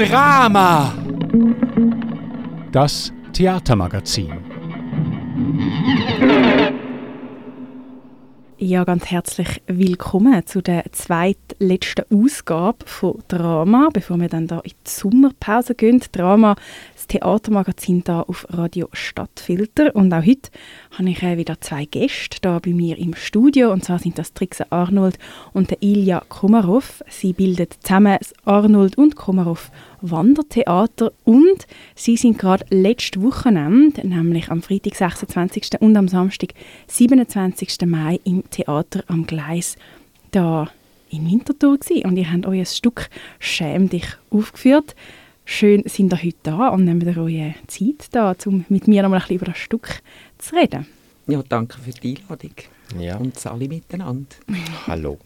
Drama. Das Theatermagazin. Ja, ganz herzlich willkommen zu der zweitletzten Ausgabe von Drama, bevor wir dann da in die Sommerpause gehen. Drama, das Theatermagazin da auf Radio Stadtfilter. Und auch heute habe ich äh, wieder zwei Gäste da bei mir im Studio. Und zwar sind das Trixe Arnold und der Ilja Komarov. Sie bilden zusammen das Arnold und Komarov Wandertheater und sie sind gerade letztes Wochenende, nämlich am Freitag 26. und am Samstag 27. Mai im Theater am Gleis da in Winterthur gewesen. und ihr habt euer Stück «Schäm dich» aufgeführt. Schön sind ihr heute da und nehmt ihr eure Zeit da, um mit mir noch mal ein bisschen über das Stück zu reden. Ja, danke für die Einladung. Ja. Und alle miteinander. Hallo.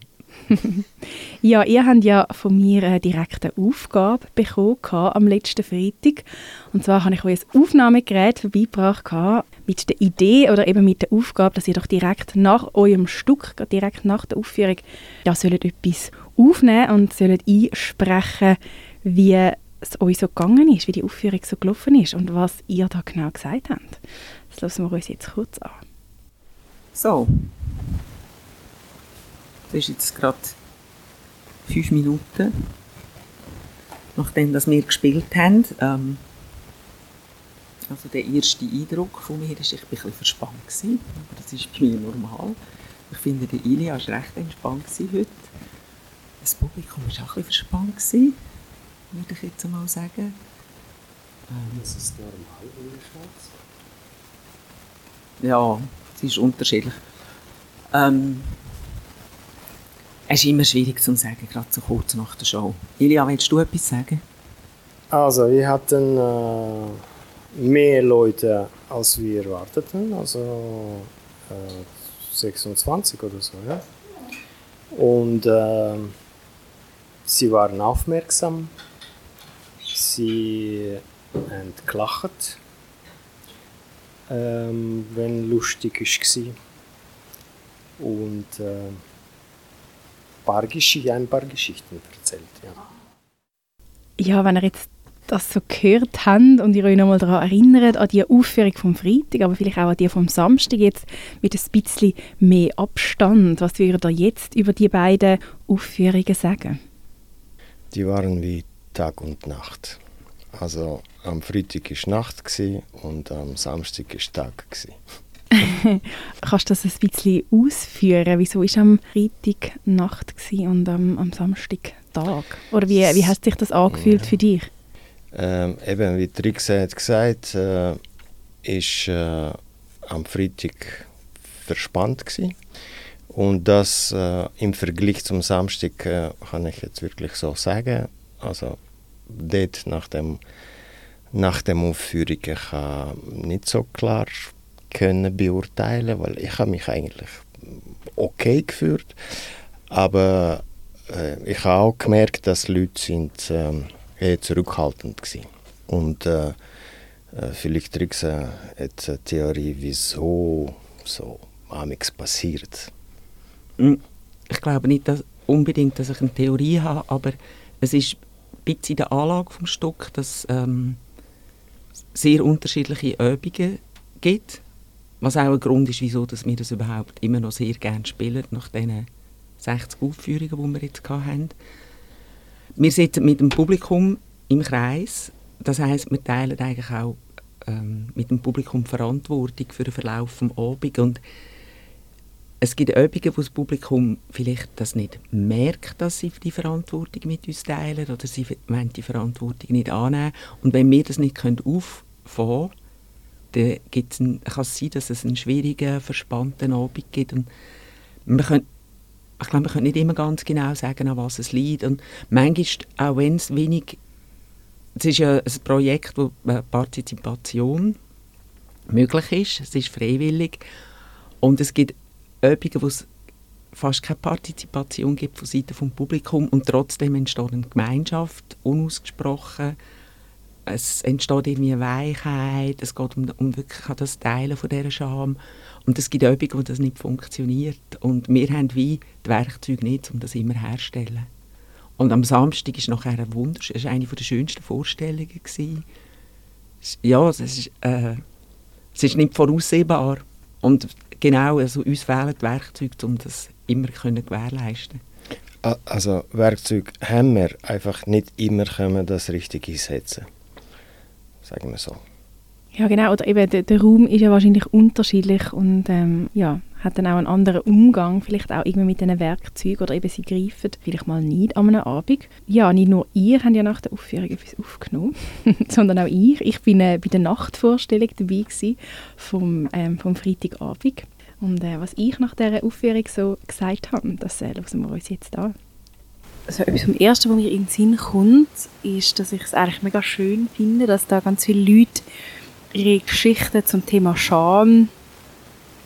ja, ihr habt ja von mir eine direkte Aufgabe bekommen am letzten Freitag. Und zwar habe ich euch ein Aufnahmegerät vorbeigebracht mit der Idee oder eben mit der Aufgabe, dass ihr doch direkt nach eurem Stück, direkt nach der Aufführung, ja, sollt etwas aufnehmen und sollt einsprechen, wie es euch so gegangen ist, wie die Aufführung so gelaufen ist und was ihr da genau gesagt habt. Das lassen wir uns jetzt kurz an. So, das ist jetzt gerade fünf Minuten, nachdem wir gespielt haben. Ähm, also der erste Eindruck von mir ist, ich war ein bisschen verspannt. Gewesen, aber das ist bei mir normal. Ich finde, der Ilia war recht entspannt heute. Das Publikum war auch ein bisschen verspannt, gewesen, würde ich jetzt mal sagen. Ähm, ist es normal in der Schweiz? Ja, es ist unterschiedlich. Ähm, es ist immer schwierig zu sagen, gerade so kurz nach der Show. Ilja, willst du etwas sagen? Also, wir hatten äh, mehr Leute, als wir erwarteten. Also äh, 26 oder so, ja. Und äh, sie waren aufmerksam. Sie haben gelacht, ähm, wenn lustig war. Und äh, paar ein paar Geschichten erzählt. Ja. ja, wenn ihr jetzt das so gehört habt und ihr euch nochmal daran erinnert, an die Aufführung vom Freitag, aber vielleicht auch an die vom Samstag, jetzt mit ein bisschen mehr Abstand. Was würdet ihr jetzt über die beiden Aufführungen sagen? Die waren wie Tag und Nacht. Also am Freitag war Nacht und am Samstag war Tag. Kannst du das ein bisschen ausführen? Wieso war am Freitag Nacht und am, am Samstag Tag? Oder wie, wie hat sich das angefühlt ja. für dich? Ähm, eben, wie Trix hat gesagt, äh, ist äh, am Freitag verspannt gewesen. Und das äh, im Vergleich zum Samstag äh, kann ich jetzt wirklich so sagen. Also dort nach dem nach der Aufführung ich nicht so klar können beurteilen, weil ich habe mich eigentlich okay gefühlt, aber äh, ich habe auch gemerkt, dass Leute sind äh, eher zurückhaltend waren. Und äh, äh vielleicht Rix äh, eine Theorie, wieso so amigs passiert. Hm, ich glaube nicht dass unbedingt, dass ich eine Theorie habe, aber es ist ein bisschen der Anlage des Stück, dass ähm, sehr unterschiedliche Übungen gibt was auch ein Grund ist, wieso dass wir das überhaupt immer noch sehr gerne spielen, nach diesen 60 Aufführungen, die wir jetzt hatten. Wir sitzen mit dem Publikum im Kreis. Das heißt, wir teilen eigentlich auch ähm, mit dem Publikum Verantwortung für den Verlauf des Abends. Und es gibt Übungen, wo das Publikum vielleicht das nicht merkt, dass sie die Verantwortung mit uns teilen oder sie wollen die Verantwortung nicht annehmen. Und wenn wir das nicht auffangen können, dann kann es sein, dass es einen schwierigen, verspannten Abend gibt. Und man kann, ich glaube, man kann nicht immer ganz genau sagen, an was es liegt. Und manchmal, auch wenn es wenig... Es ist ja ein Projekt, wo Partizipation möglich ist. Es ist freiwillig. Und es gibt Übungen, wo es fast keine Partizipation gibt von Seiten des Publikums und trotzdem entsteht eine Gemeinschaft, unausgesprochen es entsteht irgendwie eine Weichheit, es geht um, um wirklich das Teilen von dieser Scham. Und es gibt Übungen, wo das nicht funktioniert. Und wir haben wie die Werkzeuge nicht, um das immer herzustellen. Und am Samstag ist nachher ein Wunder, es war eine der schönsten Vorstellungen. Gewesen. Ja, es ist, äh, es ist nicht voraussehbar. Und genau, also uns fehlen die Werkzeuge, um das immer können gewährleisten Also Werkzeuge haben wir, einfach nicht immer können das richtig einsetzen. Sagen wir so. Ja, genau. Oder eben der, der Raum ist ja wahrscheinlich unterschiedlich und ähm, ja, hat dann auch einen anderen Umgang, vielleicht auch irgendwie mit diesen Werkzeugen oder eben sie greifen vielleicht mal nicht an einem Abend. Ja, nicht nur ihr habt ja nach der Aufführung etwas aufgenommen, sondern auch ich. Ich bin äh, bei der Nachtvorstellung dabei vom, ähm, vom Freitagabend. Und äh, was ich nach dieser Aufführung so gesagt habe, das äh, hören wir uns jetzt an. Also etwas vom Ersten, was mir in den Sinn kommt, ist, dass ich es eigentlich mega schön finde, dass da ganz viele Leute ihre Geschichten zum Thema Scham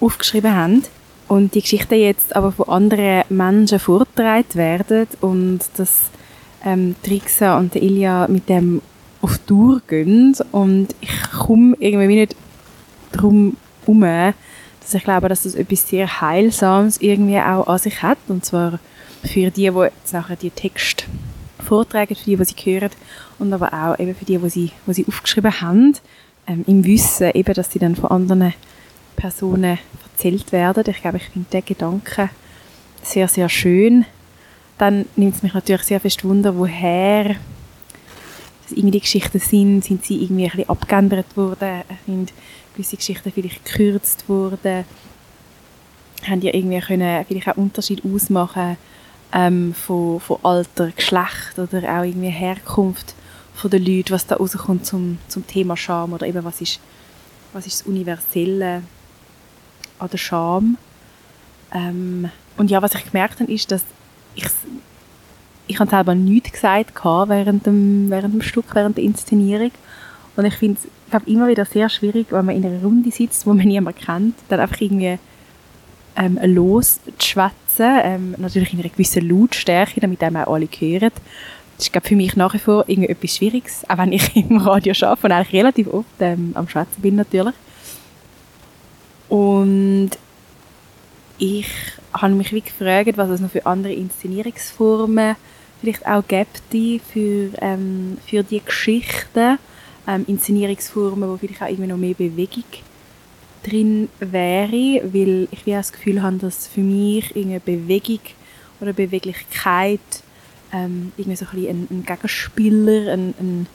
aufgeschrieben haben und die Geschichten jetzt aber von anderen Menschen vorgetragen werden und dass ähm, Trixa und Ilja mit dem auf Tour gehen und ich komme irgendwie nicht drum herum, dass ich glaube, dass das etwas sehr Heilsames irgendwie auch an sich hat und zwar für die, die jetzt nachher die Text vortragen, für die, die sie hören und aber auch eben für die, die sie, die sie aufgeschrieben haben ähm, im Wissen, eben, dass sie dann von anderen Personen erzählt werden. Ich glaube, ich finde den Gedanken sehr, sehr schön. Dann nimmt es mich natürlich sehr fest Wunder, woher irgendwie Geschichten sind. Sind sie irgendwie ein bisschen abgeändert worden? Sind gewisse Geschichten vielleicht gekürzt worden? Haben die irgendwie können vielleicht auch Unterschied ausmachen ähm, von, von Alter, Geschlecht oder auch irgendwie Herkunft von den Leuten, was da rauskommt zum, zum Thema Scham oder eben was ist, was ist das Universelle an der Scham. Ähm, und ja, was ich gemerkt habe, ist, dass ich ich habe selber nichts gesagt während dem, während dem Stück, während der Inszenierung. Und ich finde es immer wieder sehr schwierig, wenn man in einer Runde sitzt, wo man niemanden kennt, dann einfach irgendwie ähm, loszuschwätzen, ähm, natürlich in einer gewissen Lautstärke, damit auch alle hören. Das ist glaube für mich nach wie vor irgendwie etwas Schwieriges, auch wenn ich im Radio arbeite und eigentlich relativ oft ähm, am Schwätzen bin natürlich. Und ich habe mich wie gefragt, was es noch für andere Inszenierungsformen vielleicht auch gibt für, ähm, für die Geschichten. Ähm, Inszenierungsformen, wo vielleicht auch irgendwie noch mehr Bewegung drin wäre, weil ich wie das Gefühl habe, dass für mich eine Bewegung oder Beweglichkeit ähm, irgendwie so ein, bisschen ein, ein Gegenspieler, ein, ein,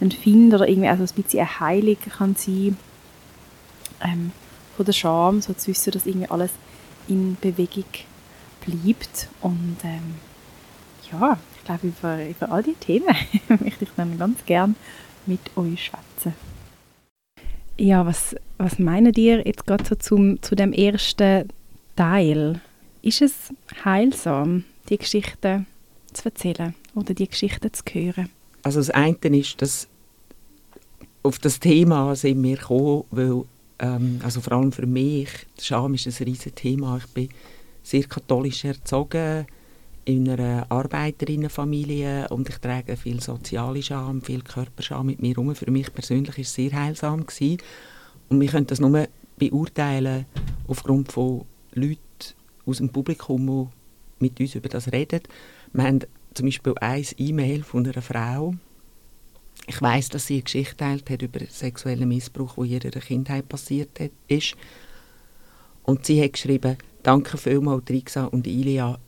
ein Find oder irgendwie auch so ein bisschen eine Heilung kann sein ähm, von der Scham, so zu wissen, dass irgendwie alles in Bewegung bleibt und ähm, ja, ich glaube, über, über all diese Themen möchte ich dann ganz gern mit euch schwätzen. Ja, was, was meinen ihr jetzt gerade so zum, zu dem ersten Teil? Ist es heilsam, die Geschichte zu erzählen oder die Geschichten zu hören? Also das eine ist, dass auf das Thema sind wir gekommen, weil ähm, also vor allem für mich, Scham ist ein riesiges Thema. Ich bin sehr katholisch erzogen, in einer Arbeiterinnenfamilie und ich trage viel soziale Scham, viel Körperscham mit mir herum. Für mich persönlich war es sehr heilsam. Gewesen. Und wir können das nur beurteilen aufgrund von Leuten aus dem Publikum, die mit uns über das reden. Wir haben zum Beispiel ein E-Mail von einer Frau. Ich weiß, dass sie eine Geschichte teilt hat über sexuellen Missbrauch, der in ihrer Kindheit passiert ist. Und sie hat geschrieben, danke vielmals Trixa und Ilia,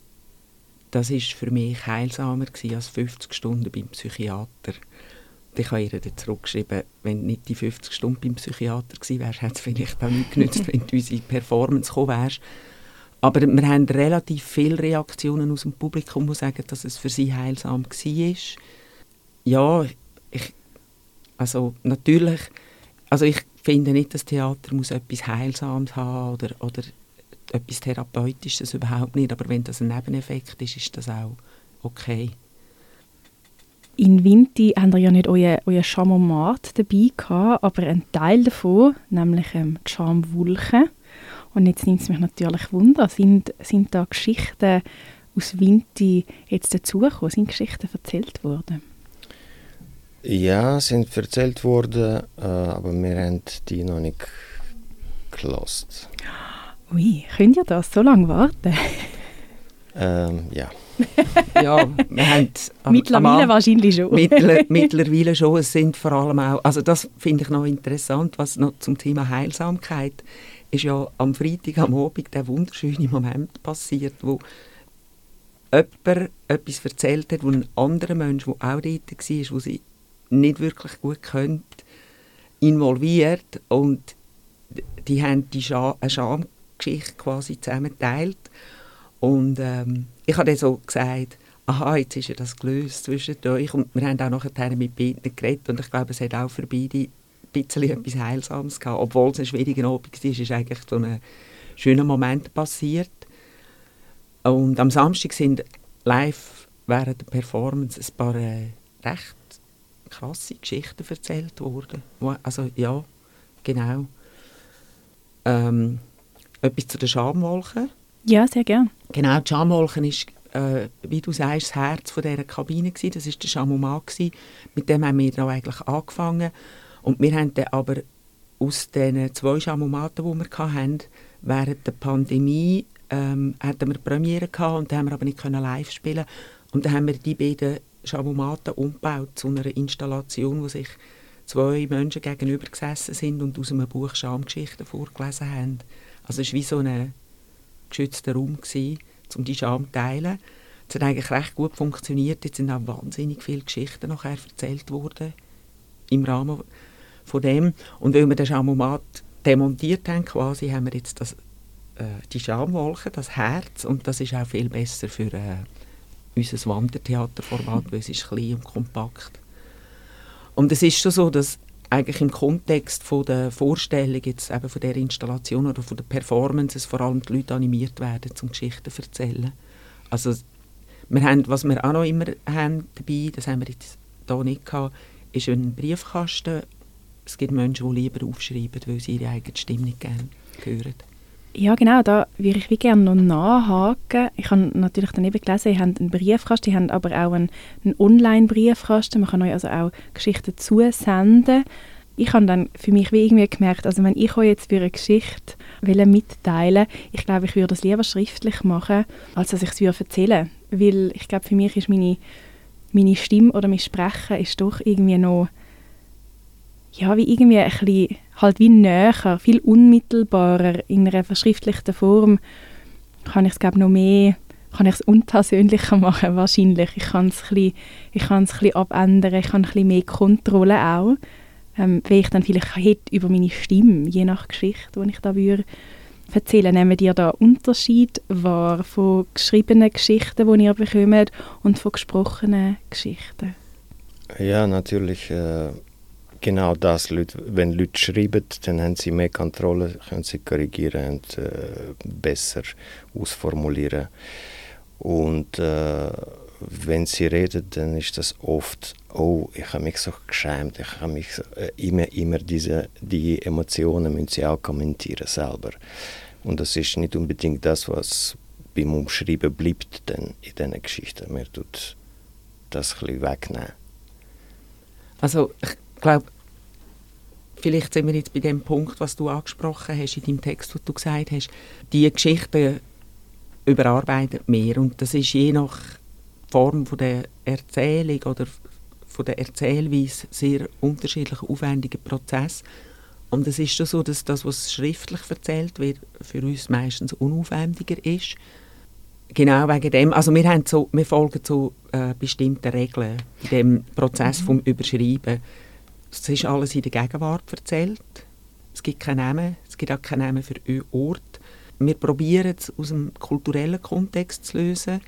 das war für mich heilsamer als 50 Stunden beim Psychiater. Ich habe ihr dann zurückgeschrieben, wenn du nicht die 50 Stunden beim Psychiater gewesen wärst, hätte es vielleicht auch nicht genützt, wenn du unsere Performance gekommen wärst. Aber wir haben relativ viele Reaktionen aus dem Publikum, die sagen, dass es für sie heilsam war. Ja, ich, also natürlich, also ich finde nicht, dass Theater muss etwas Heilsames haben oder, oder etwas Therapeutisches überhaupt nicht, aber wenn das ein Nebeneffekt ist, ist das auch okay. In Vinti haben ihr ja nicht euer, euer Chamomat dabei gehabt, aber ein Teil davon, nämlich ähm, die Schamwulche, und jetzt nimmt es mich natürlich Wunder, sind, sind da Geschichten aus Vinti jetzt dazugekommen? Sind Geschichten erzählt worden? Ja, sind erzählt worden, äh, aber wir haben die noch nicht gelost. Ui, könnt ihr das so lange warten? ähm, ja. ja, wir haben Mittlerweile am- wahrscheinlich schon. Mittler, mittlerweile schon. Es sind vor allem auch, also das finde ich noch interessant, was noch zum Thema Heilsamkeit ist ja am Freitag am Abend der wunderschöne Moment passiert, wo jemand etwas erzählt hat, wo ein anderer Mensch, der auch dort war, wo sie nicht wirklich gut kennt, involviert und die haben die Scha eine Schamgeschichte quasi zusammen geteilt und ähm, ich habe dann so gesagt, aha, jetzt ist ja das gelöst zwischen euch. Und wir haben auch nachher mit beiden geredet. Und ich glaube, es hat auch für beide ein bisschen etwas Heilsames gehabt, obwohl es ein schwieriger Abend war, ist eigentlich so ein schöner Moment passiert. Und am Samstag sind live während der Performance ein paar äh, recht krasse Geschichten erzählt worden. Wo- Also ja, genau. Ähm, etwas zu den Schamwolken. Ja, sehr gern. Genau, die Schamwolken ist, äh, wie du sagst, das Herz von dieser Kabine gewesen. Das war der Chamomat. Mit dem haben wir dann eigentlich angefangen. Und wir haben dann aber aus den zwei Schamomaten, die wir hatten, während der Pandemie ähm, hatten wir Premiere gehabt und dann haben wir aber nicht können live spielen Und dann haben wir die beiden Schamomaten umgebaut zu einer Installation, wo sich zwei Menschen gegenüber gesessen sind und aus einem Buch Schamgeschichten vorgelesen haben. Also es war wie so ein geschützter Raum, gewesen, um die Scham zu teilen. Es hat eigentlich recht gut funktioniert. Jetzt sind auch wahnsinnig viele Geschichten nachher erzählt worden im Rahmen von dem. Und weil wir den Schamomat demontiert haben, quasi, haben wir jetzt das, äh, die Schamwolke, das Herz, und das ist auch viel besser für äh, unser Wandertheaterformat, weil es ist klein und kompakt. Und es ist schon so, dass eigentlich im Kontext von der Vorstellung jetzt eben von der Installation oder von der Performances vor allem die Leute animiert werden, zum Geschichten zu erzählen. Also wir haben, was wir auch noch immer haben dabei, das haben wir jetzt hier nicht gehabt, ist ein Briefkasten. Es gibt Menschen, die lieber aufschreiben, weil sie ihre eigene Stimme nicht gerne hören. Ja, genau, da würde ich wie gerne noch nachhaken. Ich habe natürlich daneben gelesen, ihr habt einen Briefkasten, ihr habt aber auch einen, einen Online-Briefkasten. Man kann euch also auch Geschichten zusenden. Ich habe dann für mich wie irgendwie gemerkt, also wenn ich euch jetzt für eine Geschichte will mitteilen ich glaube, ich würde das lieber schriftlich machen, als dass ich es würde erzählen Weil ich glaube, für mich ist meine, meine Stimme oder mein Sprechen ist doch irgendwie noch ja, wie irgendwie ein bisschen, halt wie näher, viel unmittelbarer in einer verschriftlichten Form kann ich es glaube noch mehr, kann ich es unpersönlicher machen wahrscheinlich. Ich kann es ein bisschen, ich kann abändern, ich kann ein bisschen mehr Kontrolle auch, ähm, wie ich dann vielleicht hätte über meine Stimme, je nach Geschichte, die ich da würde erzählen. Nehmen ihr da Unterschied wahr von geschriebenen Geschichten, die ihr bekommt, und von gesprochenen Geschichten? Ja, natürlich. Äh, genau das. Wenn Leute schreiben, dann haben sie mehr Kontrolle, können sie korrigieren und äh, besser ausformulieren. Und äh, wenn sie reden, dann ist das oft, oh, ich habe mich so geschämt, ich habe mich so, äh, immer, immer diese, die Emotionen müssen sie auch kommentieren selber. Und das ist nicht unbedingt das, was beim Umschreiben bleibt dann in diesen Geschichten. Man tut das ein bisschen wegnehmen. Also ich glaube, vielleicht sind wir jetzt bei dem Punkt, was du angesprochen hast in deinem Text, was du gesagt hast. Die Geschichten überarbeitet mehr und das ist je nach Form von der Erzählung oder von der Erzählweise sehr unterschiedlich aufwendiger Prozess. Und es ist schon so, dass das, was schriftlich erzählt wird, für uns meistens unaufwendiger ist. Genau wegen dem. Also wir, haben so, wir folgen so äh, bestimmten Regeln in dem Prozess vom Überschreiben. Es ist alles in der Gegenwart erzählt. Es gibt keinen Namen, es gibt auch keinen Namen für einen Ort. Wir probieren es aus dem kulturellen Kontext zu lösen.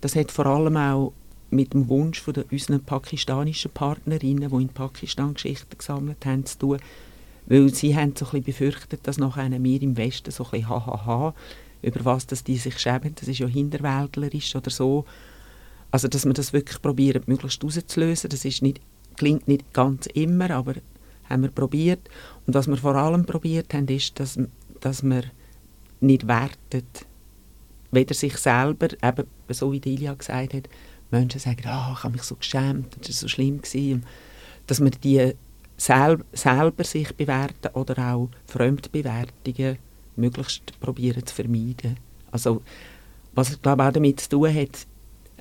Das hat vor allem auch mit dem Wunsch von unseren pakistanischen Partnerinnen, die in Pakistan Geschichten gesammelt haben, zu tun. Weil sie haben so ein bisschen befürchtet, dass nachher wir im Westen so ein bisschen hahaha, über was dass die sich schämen, das ist ja hinterwäldlerisch oder so. Also dass wir das wirklich probieren, möglichst rauszulösen. Das ist nicht, klingt nicht ganz immer, aber haben wir probiert. Und was wir vor allem probiert haben, ist, dass, dass wir nicht wertet, weder sich selber, eben so wie die Ilia gesagt hat, Menschen sagen, ah, ich habe mich so geschämt, das war so schlimm. Gewesen. Dass wir die sel selber sich bewerten oder auch Fremdbewertungen möglichst probieren zu vermeiden. Also, was ich glaube auch damit zu tun hat,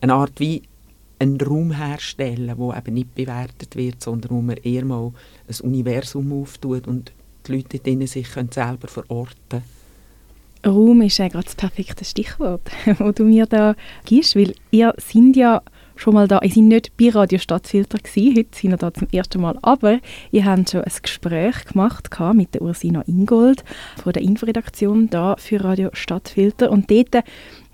eine Art wie einen Raum herstellen, wo eben nicht bewertet wird, sondern wo man eher mal ein Universum auftut und die Leute drinnen sich können selber verorten können. Raum ist ja gerade das perfekte Stichwort, das du mir da gibst, weil ihr sind ja schon mal da, ihr seid nicht bei Radio Stadtfilter gewesen, heute sind wir da zum ersten Mal, aber ihr habt schon ein Gespräch gemacht mit der Ursina Ingold von der Inforedaktion da für Radio Stadtfilter und dort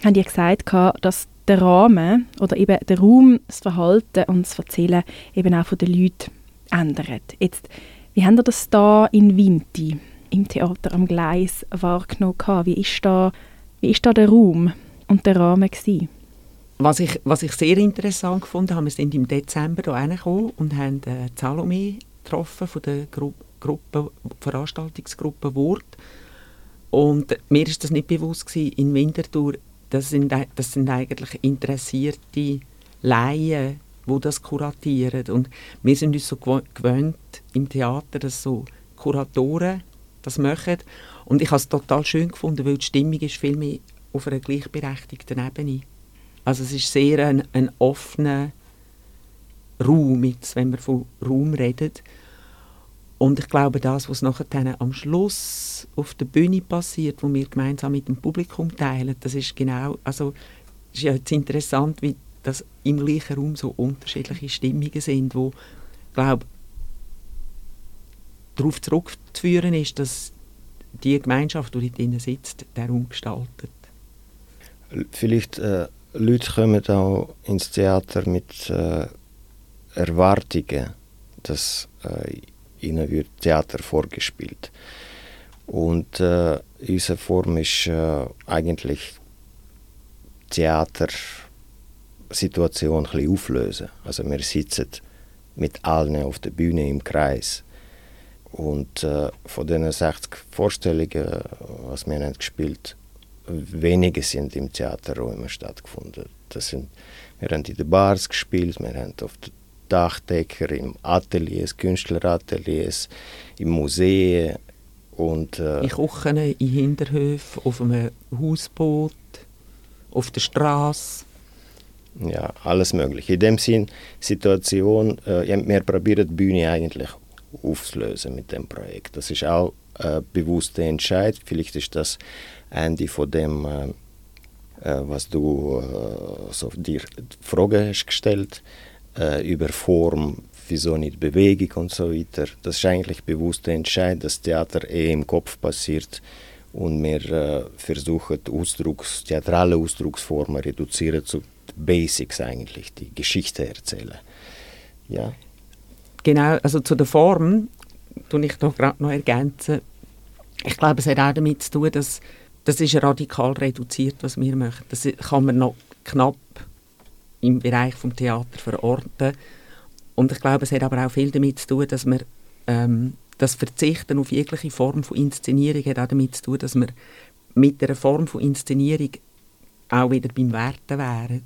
habt ihr gesagt, dass der Rahmen oder eben der Raum, das Verhalten und das Erzählen eben auch von den Leuten ändert. Jetzt, wie habt ihr das da in Winti im Theater am Gleis wahrgenommen? Wie ist da, wie ist da der Raum und der Rahmen gewesen? Was ich, was ich sehr interessant fand, haben wir sind im Dezember hier hergekommen und haben äh, Salome getroffen von der Gru Gruppe, Veranstaltungsgruppe Wort. Und mir ist das nicht bewusst gewesen, in Winterthur, das sind, das sind eigentlich interessierte Laien, die das kuratieren. Und wir sind uns so gewöhnt im Theater, dass so Kuratoren das machen. Und ich habe es total schön gefunden, weil die Stimmung ist viel mehr auf einer gleichberechtigten Ebene. Also es ist sehr ein, ein offener Raum, jetzt, wenn wir von Raum reden. Und ich glaube, das, was nachher am Schluss auf der Bühne passiert, wo wir gemeinsam mit dem Publikum teilen, das ist genau, also ist ja jetzt interessant, wie das im gleichen Raum so unterschiedliche Stimmungen sind, wo, glaube darauf zurückzuführen ist, dass die Gemeinschaft, die dort sitzt, den Raum gestaltet. Vielleicht äh, Leute kommen auch ins Theater mit äh, Erwartungen, dass äh, ihnen wird Theater vorgespielt. Und äh, unsere Form ist äh, eigentlich Theatersituation ein bisschen auflösen. Also wir sitzen mit allen auf der Bühne im Kreis. Und äh, von den 60 Vorstellungen, was wir haben gespielt wenige sind im Theaterräumen stattgefunden. Das sind, wir haben in den Bars gespielt, wir haben auf den Dachdecker, im Ateliers, Künstlerateliers, im Museum und... Äh, in Küchen, in Hinterhöfen, auf einem Hausboot, auf der Straße. Ja, alles mögliche. In dem Sinn, Situation, äh, wir probieren die Bühne eigentlich aufzulösen mit dem Projekt. Das ist auch ein bewusster Entscheid. Vielleicht ist das Ende von dem, äh, äh, was du äh, so dir Frage hast gestellt äh, über Form, wieso nicht Bewegung und so weiter. Das ist eigentlich bewusster Entscheid, dass Theater eh im Kopf passiert und wir äh, versuchen Ausdrucks, theatrale Ausdrucksformen reduzieren zu Basics eigentlich, die Geschichte erzählen. Ja. Genau, also zu der Form tue ich noch gerade noch ergänzen. Ich glaube, es hat auch damit zu tun, dass das ist radikal reduziert, was wir machen. Das kann man noch knapp im Bereich des Theater verorten. Und ich glaube, es hat aber auch viel damit zu tun, dass wir ähm, das Verzichten auf jegliche Form von Inszenierung hat auch damit zu tun, dass wir mit einer Form von Inszenierung auch wieder beim Werten wären.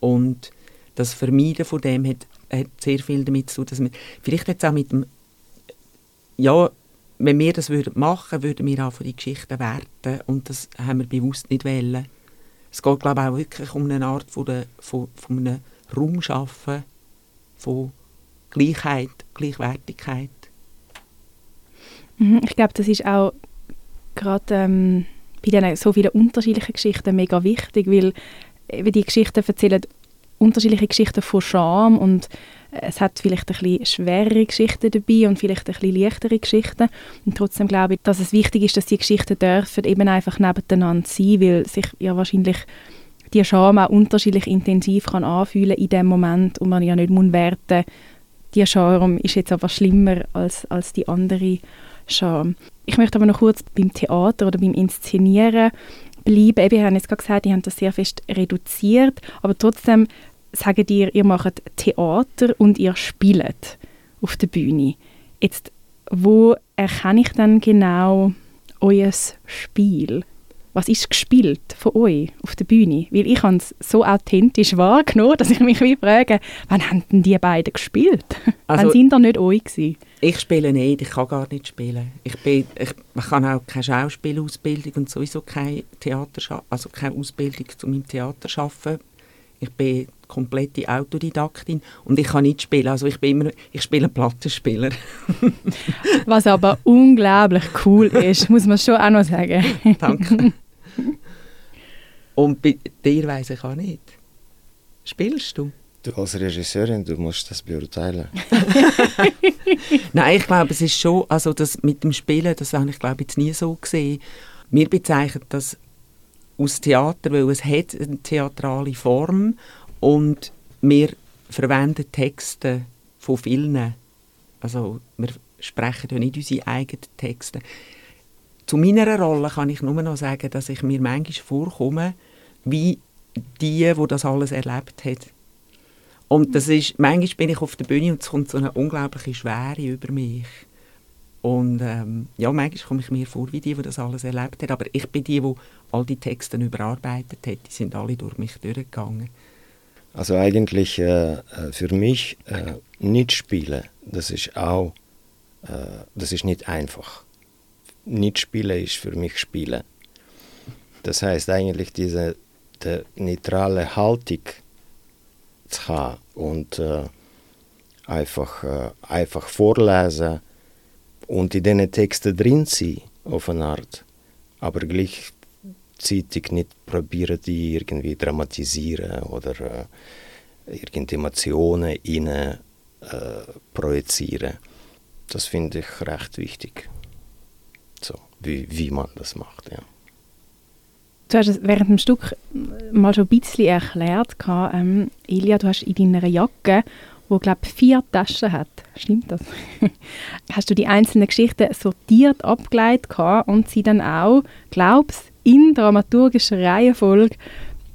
Und das Vermeiden von dem hat, hat sehr viel damit zu tun, dass wir vielleicht jetzt auch mit dem ja, wenn wir das würden machen würden, wir auch die Geschichten werten und das haben wir bewusst nicht wollen. Es geht, glaube ich, auch wirklich um eine Art von, von, von einem Raum schaffen, von Gleichheit, Gleichwertigkeit. Mhm, ich glaube, das ist auch gerade ähm, bei diesen so vielen unterschiedlichen Geschichten mega wichtig, weil die Geschichten erzählen unterschiedliche Geschichten von Scham und es hat vielleicht ein bisschen schwerere Geschichten dabei und vielleicht ein bisschen leichtere Geschichten. Und trotzdem glaube ich, dass es wichtig ist, dass die Geschichten dürfen eben einfach nebeneinander sein, weil sich ja wahrscheinlich die Scham auch unterschiedlich intensiv kann anfühlen in dem Moment und man ja nicht muss werten, die Scham ist jetzt aber schlimmer als, als die andere Scham. Ich möchte aber noch kurz beim Theater oder beim Inszenieren bleiben. Eben, wir haben jetzt gerade gesagt, die haben das sehr fest reduziert, aber trotzdem sagen ihr, ihr macht Theater und ihr spielt auf der Bühne. Jetzt, wo erkenne ich dann genau euer Spiel? Was ist gespielt von euch auf der Bühne? Weil ich habe es so authentisch wahrgenommen, dass ich mich wie frage, wann haben denn die beiden gespielt? Also, wann sind da nicht euch gewesen? Ich spiele nicht, ich kann gar nicht spielen. Ich, bin, ich, ich kann auch keine Schauspielausbildung und sowieso keine Theater, also keine Ausbildung zu meinem Theater arbeiten Ich bin komplette Autodidaktin und ich kann nicht spielen. Also ich bin immer, ich spiele Plattenspieler. Was aber unglaublich cool ist, muss man schon auch noch sagen. Danke. Und bei dir weiss ich auch nicht. Spielst du? Du als Regisseurin, du musst das beurteilen. Nein, ich glaube, es ist schon, also das mit dem Spielen, das habe ich glaube jetzt nie so gesehen. Wir bezeichnen das aus Theater, weil es hat eine theatrale Form und wir verwenden Texte von vielen. Also wir sprechen ja nicht unsere eigenen Texte. Zu meiner Rolle kann ich nur noch sagen, dass ich mir manchmal vorkomme, wie die, wo das alles erlebt hat. Und das ist, manchmal bin ich auf der Bühne und es kommt so eine unglaubliche Schwere über mich. Und ähm, ja, manchmal komme ich mir vor wie die, die das alles erlebt hat. Aber ich bin die, die all die Texte überarbeitet hat. Die sind alle durch mich durchgegangen. Also eigentlich äh, äh, für mich äh, nicht spielen, das ist auch, äh, das ist nicht einfach. Nicht spielen ist für mich spielen. Das heißt eigentlich diese die neutrale Haltung zu haben und äh, einfach, äh, einfach vorlesen und in diesen Texten drin sein auf eine Art, aber gleich gleichzeitig nicht probieren, die irgendwie dramatisieren oder äh, irgendeine Emotionen rein äh, projizieren. Das finde ich recht wichtig. So, wie, wie man das macht, ja. Du hast es während dem Stück mal schon ein bisschen erklärt. Ähm, Ilja, du hast in deiner Jacke, wo glaube vier Taschen hat, stimmt das? hast du die einzelnen Geschichten sortiert abgeleitet und sie dann auch, glaubst in dramaturgischer Reihenfolge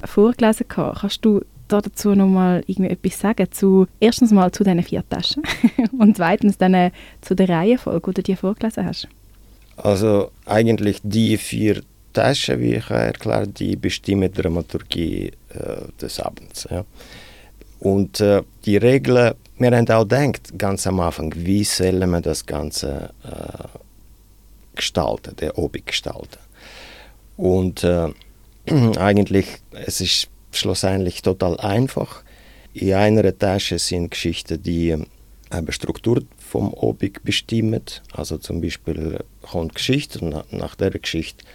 vorgelesen gehabt. Kannst du da dazu noch mal etwas sagen zu erstens mal zu diesen vier Taschen und zweitens dann äh, zu der Reihenfolge, die du dir vorgelesen hast? Also eigentlich die vier Taschen, wie ich erklärt, die bestimmen die Dramaturgie äh, des Abends. Ja. Und äh, die Regeln, wir haben auch gedacht, ganz am Anfang, wie sollen wir das Ganze äh, gestalten, der Obig gestalten. Und äh, eigentlich, es ist schlussendlich total einfach. In einer Tasche sind Geschichten, die äh, eine Struktur vom Obig bestimmen. Also zum Beispiel kommt Geschichte und nach, nach der Geschichte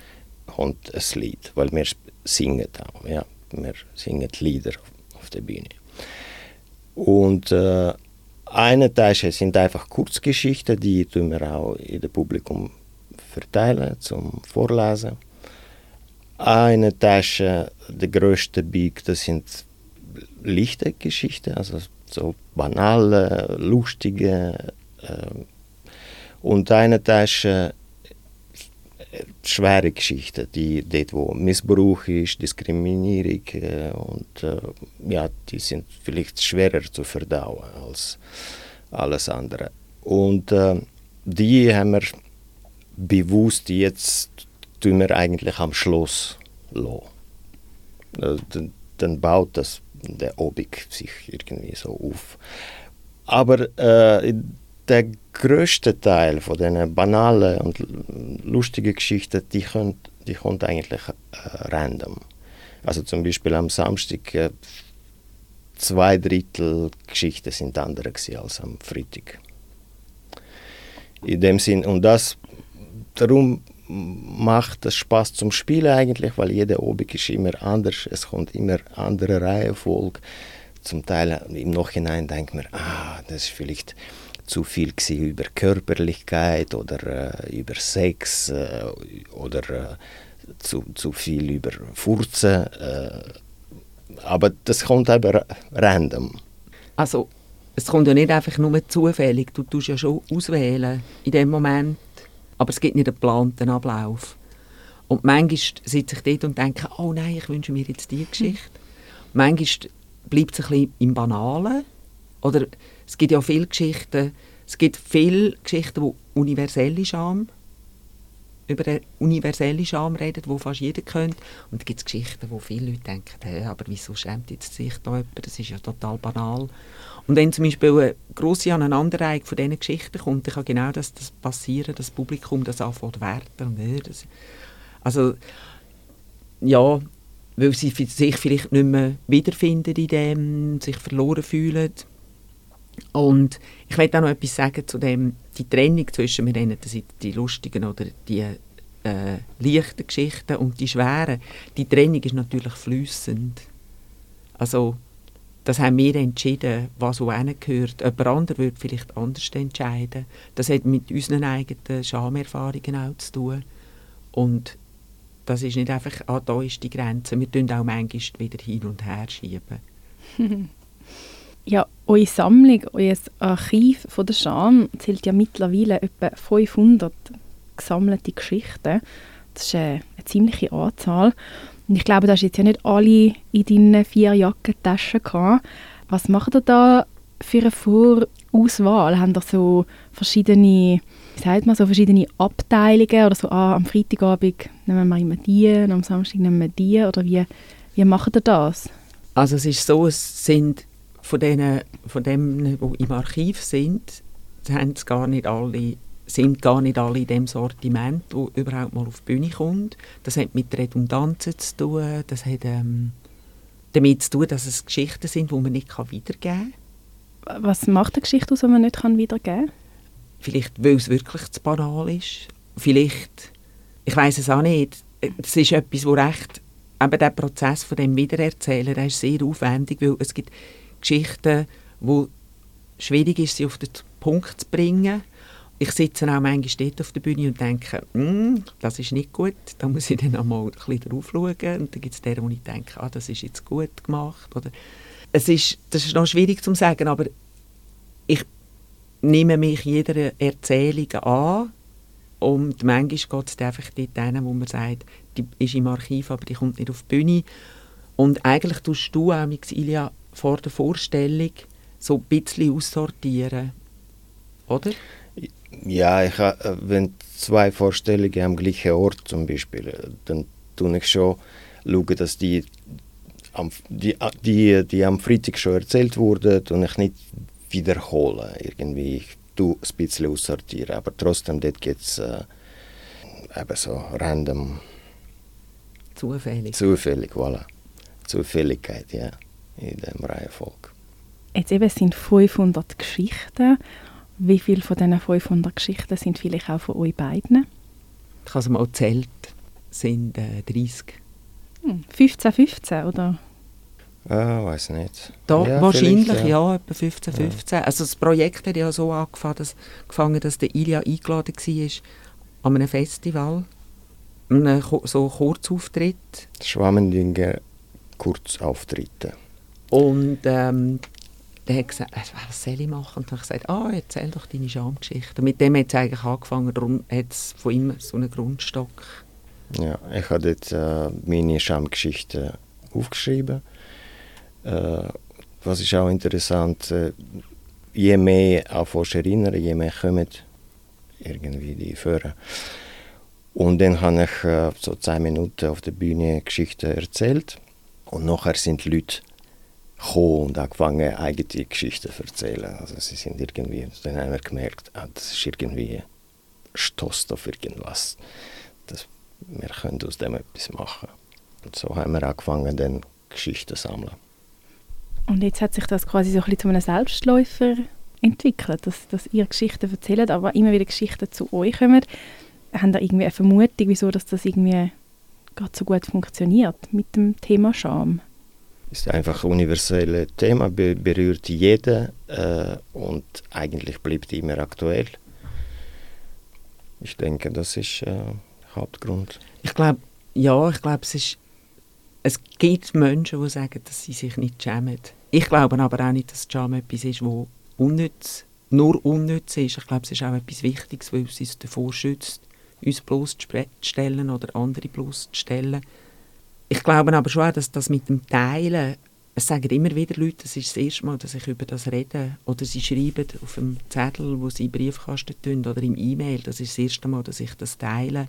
kommt ein Lied, weil wir singen auch. Ja, wir singen Lieder auf der Bühne. Und äh, eine Tasche sind einfach Kurzgeschichten, die tun wir auch in dem Publikum verteilen zum Vorlesen eine Tasche, der größte Big, das sind lichte Geschichten, also so banale, lustige. Äh, und eine Tasche, schwere Geschichten, die dort, wo Missbrauch ist, Diskriminierung äh, und äh, ja, die sind vielleicht schwerer zu verdauen als alles andere. Und äh, die haben wir bewusst jetzt tun wir eigentlich am Schluss lassen. Also, dann, baut das der Obig sich irgendwie so auf. Aber äh, der größte Teil von den banalen und lustigen Geschichten, die kommt, die kommt eigentlich äh, random. Also zum Beispiel am Samstag äh, zwei Drittel Geschichten sind andere als am Freitag. In dem Sinn, und das darum macht es Spaß zum Spielen eigentlich, weil jeder Obig ist immer anders, es kommt immer andere Reihenfolge. Zum Teil im Nachhinein denkt man, ah, das ist vielleicht zu viel über Körperlichkeit oder äh, über Sex äh, oder äh, zu, zu viel über Furzen. Äh, aber das kommt aber random. Also es kommt ja nicht einfach nur zufällig, du tust ja schon auswählen in dem Moment aber es gibt nicht einen geplanten Ablauf. Und manchmal sitze ich dort und denke, oh nein, ich wünsche mir jetzt diese Geschichte. Manchmal bleibt es ein bisschen im Banalen. Oder es gibt ja viele Geschichten, es gibt viele Geschichten, die universelle Scham über eine universelle Scham reden, die fast jeder kennt. Und dann gibt es Geschichten, wo viele Leute denken, hey, aber wieso schämt jetzt sich da jemand? Das ist ja total banal. Und wenn zum Beispiel eine grosse Aneinanderreihung von diesen Geschichten kommt, dann kann genau das, das passieren, das Publikum das anfängt werten. Äh, also, ja, weil sie sich vielleicht nicht mehr wiederfinden in dem, sich verloren fühlen. Und ich möchte auch noch etwas sagen zu dem, die Trennung zwischen, wir nennen das die lustigen oder die äh, leichten Geschichten und die schweren. Die Trennung ist natürlich flüssend. Also das haben wir entschieden, was wohin gehört. Jemand anderes würde vielleicht anders entscheiden. Das hat mit unseren eigenen Schamerfahrungen auch zu tun. Und das ist nicht einfach, ah, da ist die Grenze. Wir tun auch manchmal wieder hin und her schieben. ja, eure Sammlung, euer Archiv von der Scham zählt ja mittlerweile etwa 500 gesammelte Geschichten. Das ist eine, eine ziemliche Anzahl. Und ich glaube, da hast jetzt ja nicht alle in deinen vier Jackentaschen gehabt. Was macht ihr da für eine Vorauswahl? Haben ihr so verschiedene, wie sagt man, so verschiedene Abteilungen oder so, ah, am Freitagabend nehmen wir immer die am Samstag nehmen wir die oder wie, wie macht ihr das? Also es ist so, es sind von denen, von denen, die im Archiv sind, haben es gar nicht alle sind gar nicht alle in dem Sortiment, wo überhaupt mal auf die Bühne kommt. Das hat mit Redundanzen zu tun, das hat ähm, damit zu tun, dass es Geschichten sind, die man nicht wiedergeben kann. Was macht eine Geschichte aus, die man nicht wiedergeben kann? Vielleicht, weil es wirklich zu banal ist. Vielleicht, ich weiß es auch nicht. Es ist etwas, wo recht, eben der Prozess von dem Wiedererzählen, der ist sehr aufwendig, weil es gibt Geschichten, wo schwierig ist, sie auf den Punkt zu bringen ich sitze auch manchmal dort auf der Bühne und denke, mm, das ist nicht gut, da muss ich dann einmal ein bisschen drauf schauen. Und dann gibt es deren, wo ich denke, ah, das ist jetzt gut gemacht. Oder es ist, das ist noch schwierig zu sagen, aber ich nehme mich jeder Erzählung an und manchmal geht es einfach dort hin, wo man sagt, die ist im Archiv, aber die kommt nicht auf die Bühne. Und eigentlich tust du auch Ilja vor der Vorstellung so ein bisschen aussortieren, oder? Ja, ich, äh, wenn zwei Vorstellungen am gleichen Ort zum Beispiel, äh, dann tue ich schon schauen, dass die, die, die, die am Freitag schon erzählt wurden und ich nicht wiederhole. Irgendwie. Ich tue ein bisschen aussortieren, aber trotzdem dort gibt es äh, eben so random... Zufällig. Zufällig, voilà. Zufälligkeit, ja, in dem Reihenfolge. Jetzt eben sind 500 Geschichten wie viele von diesen 500 Geschichten sind vielleicht auch von euch beiden? Ich habe es mal gezählt, sind äh, 30. Hm, 15, 15 oder? Ah, weiß nicht. Da, ja, wahrscheinlich, ja. ja, etwa 15, 15. Ja. Also das Projekt hat ja so angefangen, dass, gefangen, dass der Ilja eingeladen war an einem Festival, einem so Kurzauftritt. Schwammendinger Kurzauftritte. Und ähm, der hat gesagt, was soll ich machen? Und dann habe ich gesagt, ah, erzähl doch deine Schamgeschichte. Und mit dem hat es eigentlich angefangen, darum hat es von ihm so einen Grundstock. Ja, ich habe jetzt äh, meine Schamgeschichte aufgeschrieben. Äh, was ist auch interessant, äh, je mehr anfängst erinnern, je mehr kommen irgendwie die Führer. Und dann habe ich äh, so zehn Minuten auf der Bühne Geschichte erzählt. Und nachher sind die Leute gekommen und angefangen, eigene Geschichten zu erzählen. Also sie sind irgendwie, dann haben wir gemerkt, ah, das ist irgendwie stößt auf irgendwas. Das, wir können aus dem etwas machen. Und so haben wir angefangen, dann Geschichten zu sammeln. Und jetzt hat sich das quasi so ein bisschen zu einem Selbstläufer entwickelt, dass, dass ihr Geschichten erzählt, aber immer wieder Geschichten zu euch kommen. Haben da irgendwie eine Vermutung, wieso dass das irgendwie gerade so gut funktioniert mit dem Thema Scham? Ist einfach ein universelles Thema, berührt jeden äh, und eigentlich bleibt immer aktuell. Ich denke, das ist äh, Hauptgrund. Ich glaube, ja, ich glaube, es es gibt Menschen, die sagen, dass sie sich nicht schämen. Ich glaube aber auch nicht, dass Scham etwas ist, wo unnütz, nur unnütz ist. Ich glaube, es ist auch etwas Wichtiges, weil es uns davor schützt, uns bloßzustellen oder andere bloßzustellen. Ich glaube aber schon, dass das mit dem Teilen, es sagen immer wieder Leute, das ist das erste Mal, dass ich über das rede, oder sie schreiben auf dem Zettel, wo sie Briefkasten tun, oder im E-Mail, das ist das erste Mal, dass ich das teile.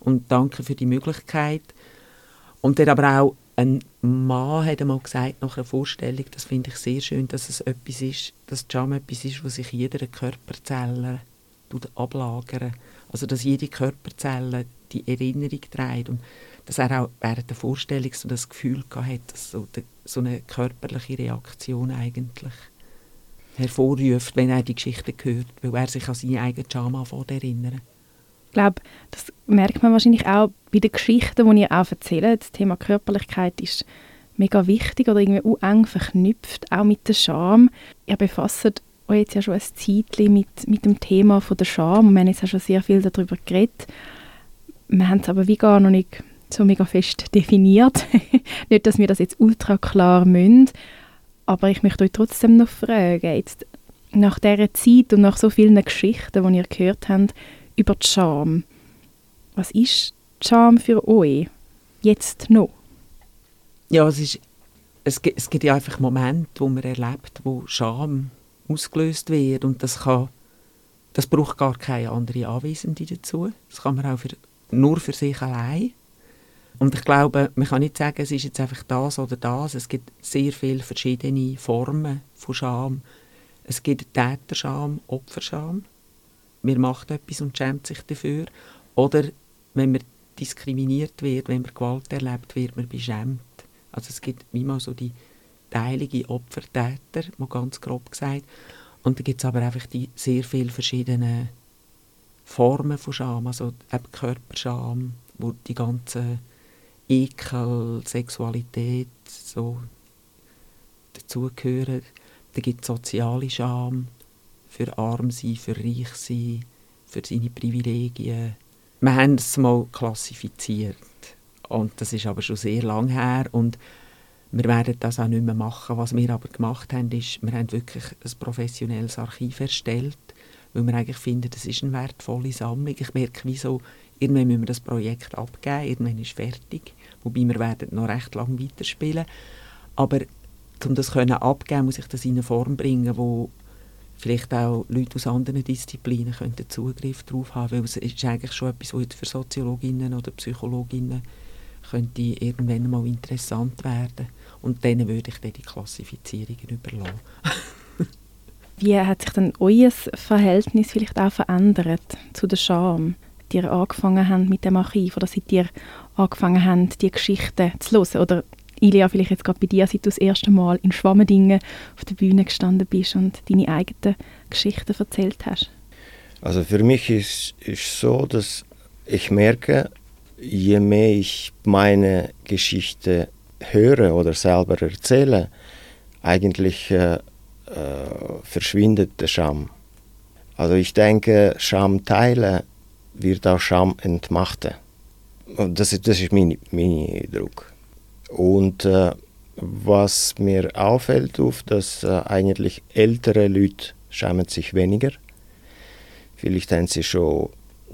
Und danke für die Möglichkeit. Und dann aber auch ein Mann hat einmal gesagt, nach einer Vorstellung, das finde ich sehr schön, dass es etwas ist, dass Jam etwas ist, was sich jeder Körperzelle ablagern. Also dass jede Körperzelle die Erinnerung trägt. Und dass er auch während der Vorstellung so das Gefühl hatte, so, so eine körperliche Reaktion eigentlich hervorruft, wenn er die Geschichte hört, weil er sich an seine eigene Scham erinnert. Ich glaube, das merkt man wahrscheinlich auch bei den Geschichten, die ihr auch erzählt. Das Thema Körperlichkeit ist mega wichtig oder irgendwie eng verknüpft, auch mit der Scham. Ihr befasst euch jetzt ja schon ein Zeitchen mit, mit dem Thema von der Scham wir haben jetzt auch schon sehr viel darüber geredet. Wir haben es aber wie gar noch nicht so mega fest definiert. nicht, dass wir das jetzt ultra klar müssen, aber ich möchte euch trotzdem noch fragen, jetzt nach dieser Zeit und nach so vielen Geschichten, die ihr gehört habt, über die Scham. Was ist die Scham für euch jetzt noch? Ja, es, ist, es, gibt, es gibt ja einfach Momente, wo man erlebt, wo Scham ausgelöst wird und das kann, das braucht gar keine andere Anwesende dazu. Das kann man auch für, nur für sich allein. Und ich glaube, man kann nicht sagen, es ist jetzt einfach das oder das. Es gibt sehr viele verschiedene Formen von Scham. Es gibt Täterscham, Opferscham. Man macht etwas und schämt sich dafür. Oder wenn man diskriminiert wird, wenn man Gewalt erlebt, wird man beschämt. Also es gibt immer so die teilige Opfer-Täter, mal ganz grob gesagt. Und da gibt es aber einfach die sehr viele verschiedene Formen von Scham, also eben Körperscham, wo die ganze Ekel, Sexualität so dazugehören. Da gibt es soziale Scham, für arm sein, für reich sein, für seine Privilegien. Wir haben es mal klassifiziert und das ist aber schon sehr lang her und wir werden das auch nicht mehr machen. Was wir aber gemacht haben, ist, wir haben wirklich ein professionelles Archiv erstellt, weil wir eigentlich finden, das ist eine wertvolle Sammlung. Ich merke, wieso, irgendwann müssen wir das Projekt abgeben, irgendwann ist es fertig, wobei wir werden noch recht lange weiterspielen. Aber um das können abgeben, muss ich das in eine Form bringen, wo vielleicht auch Leute aus anderen Disziplinen könnten Zugriff darauf haben, weil es ist eigentlich schon etwas, was für Soziologinnen oder Psychologinnen könnte irgendwann mal interessant werden. Und denen würde ich dann die Klassifizierungen überlassen. Wie hat sich denn euer Verhältnis vielleicht auch verändert zu der Scham, die ihr angefangen habt mit dem Archiv oder seit ihr angefangen habt, die Geschichten zu hören? Oder Ilia, vielleicht jetzt gerade bei dir, seit du das erste Mal in Schwammendingen auf der Bühne gestanden bist und deine eigenen Geschichten erzählt hast? Also für mich ist es so, dass ich merke, je mehr ich meine Geschichte höre oder selber erzähle, eigentlich äh, äh, verschwindet der Scham. Also ich denke, Scham teilen wird auch Scham entmachten. Und das, das ist mein, mein Eindruck. Und äh, was mir auffällt, dass äh, eigentlich ältere Leute schämen sich weniger. Vielleicht haben sie schon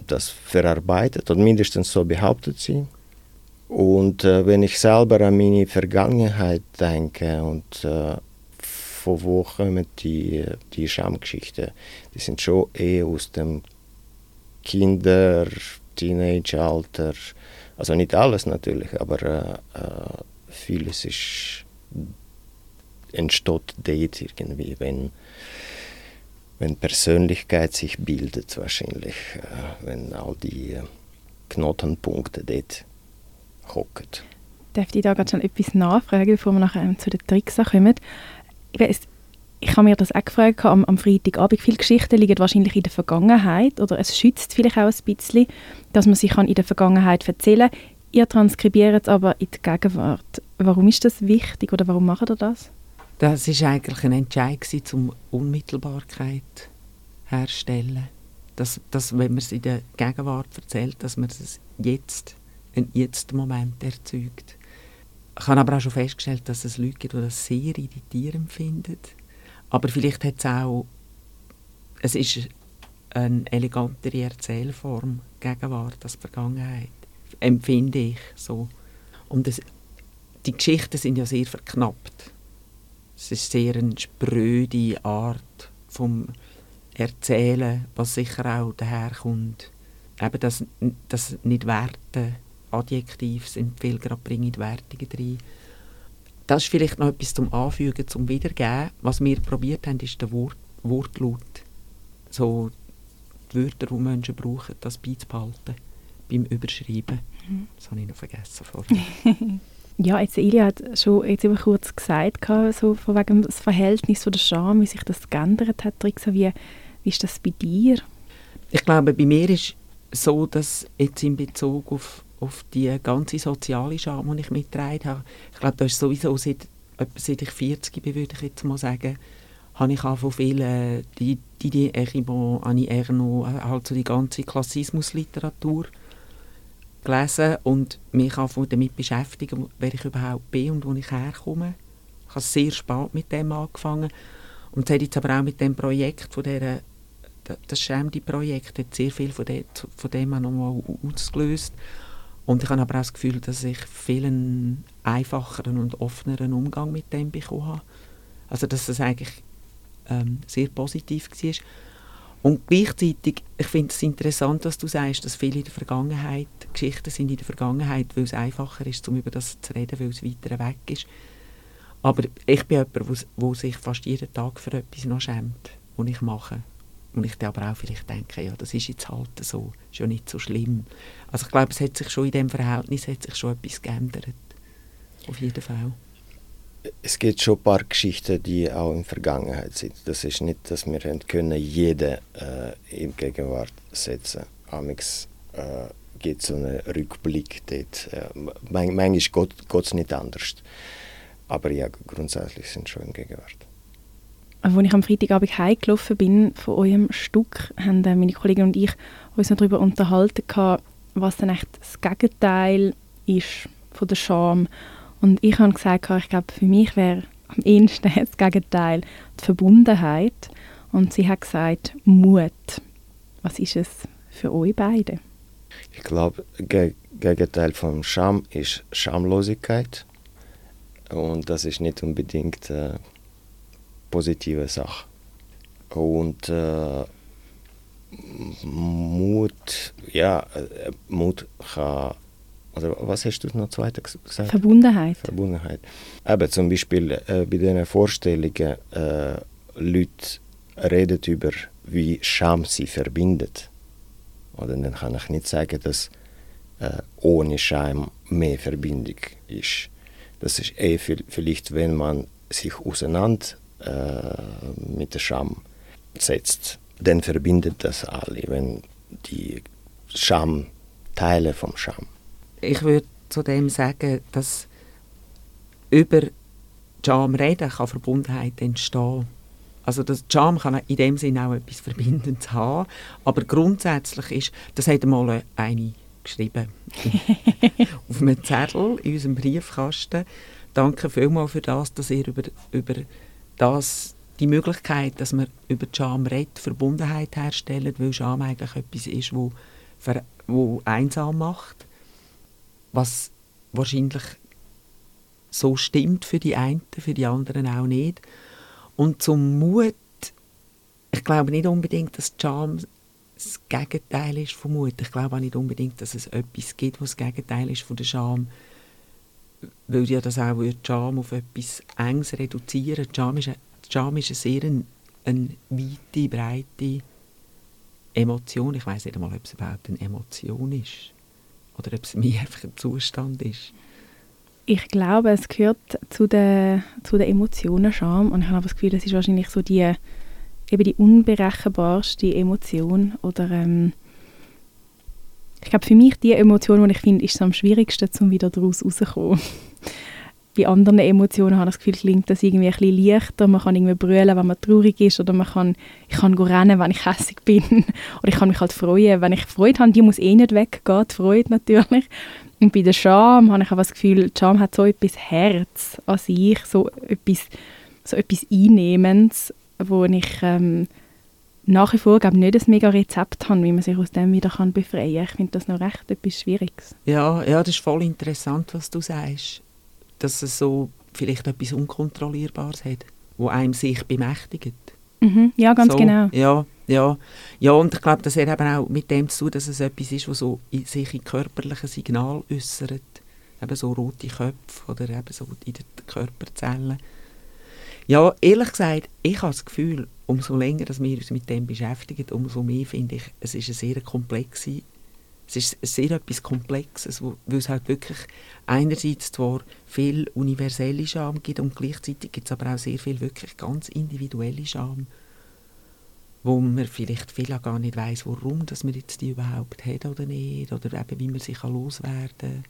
das verarbeitet oder mindestens so behauptet sie. Und äh, wenn ich selber an meine Vergangenheit denke und äh, von wo kommen die, die Schamgeschichten, die sind schon eher aus dem Kinder-, Teenage-Alter. Also nicht alles natürlich, aber äh, äh vieles ist entsteht dort irgendwie, wenn wenn Persönlichkeit sich bildet wahrscheinlich, äh, wenn all die äh, Knotenpunkte dort hocken. Darf ich da gerade schon etwas nachfragen, bevor wir nachher zu den Tricks kommen? Ich, weiss, ich habe mir das auch gefragt am, am Freitagabend. Viele Geschichten liegen wahrscheinlich in der Vergangenheit oder es schützt vielleicht auch ein bisschen, dass man sich in der Vergangenheit erzählen kann. Ihr transkribiert es aber in die Gegenwart. Warum ist das wichtig oder warum macht ihr das? Das war eigentlich ein Entscheid um Unmittelbarkeit herzustellen. Dass, dass, wenn man es in der Gegenwart erzählt, dass man es jetzt, einen Jetzt-Moment erzeugt. Ich habe aber auch schon festgestellt, dass es Leute gibt, die das sehr irritierend finden. Aber vielleicht hat es auch, es ist eine elegantere Erzählform, Gegenwart als Vergangenheit, empfinde ich so. Und es, die Geschichten sind ja sehr verknappt. Es ist sehr eine spröde Art vom Erzählen, was sicher auch daherkommt. Eben das, das nicht Werte, Adjektiv sind viel gerade bringen Wertungen rein. Das ist vielleicht noch etwas zum Anfügen, zum Wiedergeben. Was wir probiert haben, ist der Wort, Wortlaut. So die Wörter, die Menschen brauchen, das beizubehalten beim Überschreiben. Das habe ich noch vergessen vorher. Ja, jetzt Ilja hat schon jetzt eben kurz gesagt, so von wegen das Verhältnis von der Scham, wie sich das geändert hat. Rixa, wie, wie ist das bei dir? Ich glaube, bei mir ist so, dass jetzt in Bezug auf, auf die ganze soziale Scham, die ich mitgetragen habe, ich glaube, das ist sowieso seit, seit ich 40 bin, würde ich jetzt mal sagen, habe ich auch von vielen, die, die, die Eribon, Annie Ernaux, halt so die ganze Klassismusliteratur gelesen und mich auch damit beschäftigen, wer ich überhaupt bin und wo ich herkomme. Ich habe sehr spät mit dem angefangen und es hat jetzt aber auch mit dem Projekt von dieser das Schämdi-Projekt hat sehr viel von, de, von dem auch nochmal ausgelöst. Und ich habe aber auch das Gefühl, dass ich viel einen einfacheren und offeneren Umgang mit dem bekommen habe. Also dass es eigentlich ähm, sehr positiv war. Und gleichzeitig, ich finde es interessant, dass du sagst, dass viele in der Vergangenheit, Geschichten sind in der Vergangenheit, weil es einfacher ist, um über das zu reden, weil es weiter weg ist. Aber ich bin jemand, der sich fast jeden Tag für etwas noch schämt, was ich mache. Und ich aber auch vielleicht denke, ja, das ist jetzt halt so, ist ja nicht so schlimm. Also ich glaube, es hat sich schon in dem Verhältnis hat sich schon etwas geändert. Auf jeden Fall es gibt schon ein paar Geschichten, die auch in der Vergangenheit sind. Das ist nicht, dass wir können jede äh, in Gegenwart setzen. Amix äh, gibt so einen Rückblick dort. Äh, manchmal geht es nicht anders. Aber ja, grundsätzlich sind schon in Gegenwart. Als ich am Freitagabend heimgelaufen bin von eurem Stück, haben äh, meine Kollegen und ich uns noch darüber unterhalten, was dann echt das Gegenteil ist von der Scham und ich habe gesagt, ich glaube, für mich wäre am ehesten das Gegenteil die Verbundenheit. Und sie hat gesagt, Mut. Was ist es für euch beide? Ich glaube, das Gegenteil von Scham ist Schamlosigkeit. Und das ist nicht unbedingt eine positive Sache. Und äh, Mut, ja, äh, Mut kann oder was hast du noch zweiter gesagt? Verbundenheit. Verbundenheit. Eben zum Beispiel äh, bei diesen Vorstellungen, äh, Leute reden über, wie Scham sie verbindet. Oder dann kann ich nicht sagen, dass äh, ohne Scham mehr Verbindung ist. Das ist eh vielleicht, wenn man sich auseinander mit der Scham setzt, dann verbindet das alle, wenn die Scham Teile vom Scham ich würde zu dem sagen, dass über Jam reden kann Verbundenheit entstehen. Also das Jam kann in dem Sinne auch etwas Verbindendes haben, aber grundsätzlich ist, das hat einmal eine geschrieben auf einem Zettel in unserem Briefkasten. Danke vielmals für das, dass ihr über, über das, die Möglichkeit, dass man über Jam redet, Verbundenheit herstellt, weil Jam eigentlich etwas ist, wo, wo einsam macht was wahrscheinlich so stimmt für die einen, für die anderen auch nicht. Und zum Mut, ich glaube nicht unbedingt, dass Charme das Gegenteil ist von Mut. Ich glaube auch nicht unbedingt, dass es etwas gibt, was das Gegenteil ist von der Scham. Weil ja das auch Charme auf etwas Enges reduzieren. Ist, Charme ist eine sehr eine, eine weite, breite Emotion. Ich weiß nicht einmal, ob es überhaupt eine Emotion ist oder ob es mir einfach ein Zustand ist? Ich glaube, es gehört zu den, zu den Emotionen Scham und ich habe das Gefühl, das ist wahrscheinlich so die, eben die unberechenbarste Emotion oder ähm, ich glaube für mich die Emotion, die ich finde, ist am schwierigsten, um wieder daraus rauszukommen bei anderen Emotionen habe ich das Gefühl, klingt das irgendwie ein bisschen leichter. Man kann irgendwie brüllen, wenn man traurig ist oder man kann, ich kann rennen, wenn ich hässlich bin oder ich kann mich halt freuen. Wenn ich Freude habe, die muss eh nicht weggehen, die Freude natürlich. Und bei der Scham habe ich auch das Gefühl, die Scham hat so etwas Herz an sich, so etwas, so etwas Einnehmendes, wo ich ähm, nach wie vor glaube nicht ein mega Rezept habe, wie man sich aus dem wieder kann befreien kann. Ich finde das noch recht etwas Schwieriges. Ja, ja, das ist voll interessant, was du sagst dass es so vielleicht etwas Unkontrollierbares hat, wo einem sich bemächtigt. Mhm, ja, ganz so, genau. Ja, ja. ja, und ich glaube, das hat eben auch mit dem zu tun, dass es etwas ist, was so in, sich in körperlichen Signal äußert. Eben so rote Köpfe oder eben so in den Körperzellen. Ja, ehrlich gesagt, ich habe das Gefühl, umso länger dass wir uns mit dem beschäftigen, umso mehr finde ich, es ist eine sehr komplexe es ist sehr etwas Komplexes, weil es halt wirklich einerseits zwar viel universelle Scham gibt und gleichzeitig gibt es aber auch sehr viel wirklich ganz individuelle Scham, wo man vielleicht viel auch gar nicht weiß, warum dass man jetzt die überhaupt hat oder nicht oder eben wie man sich loswerden kann.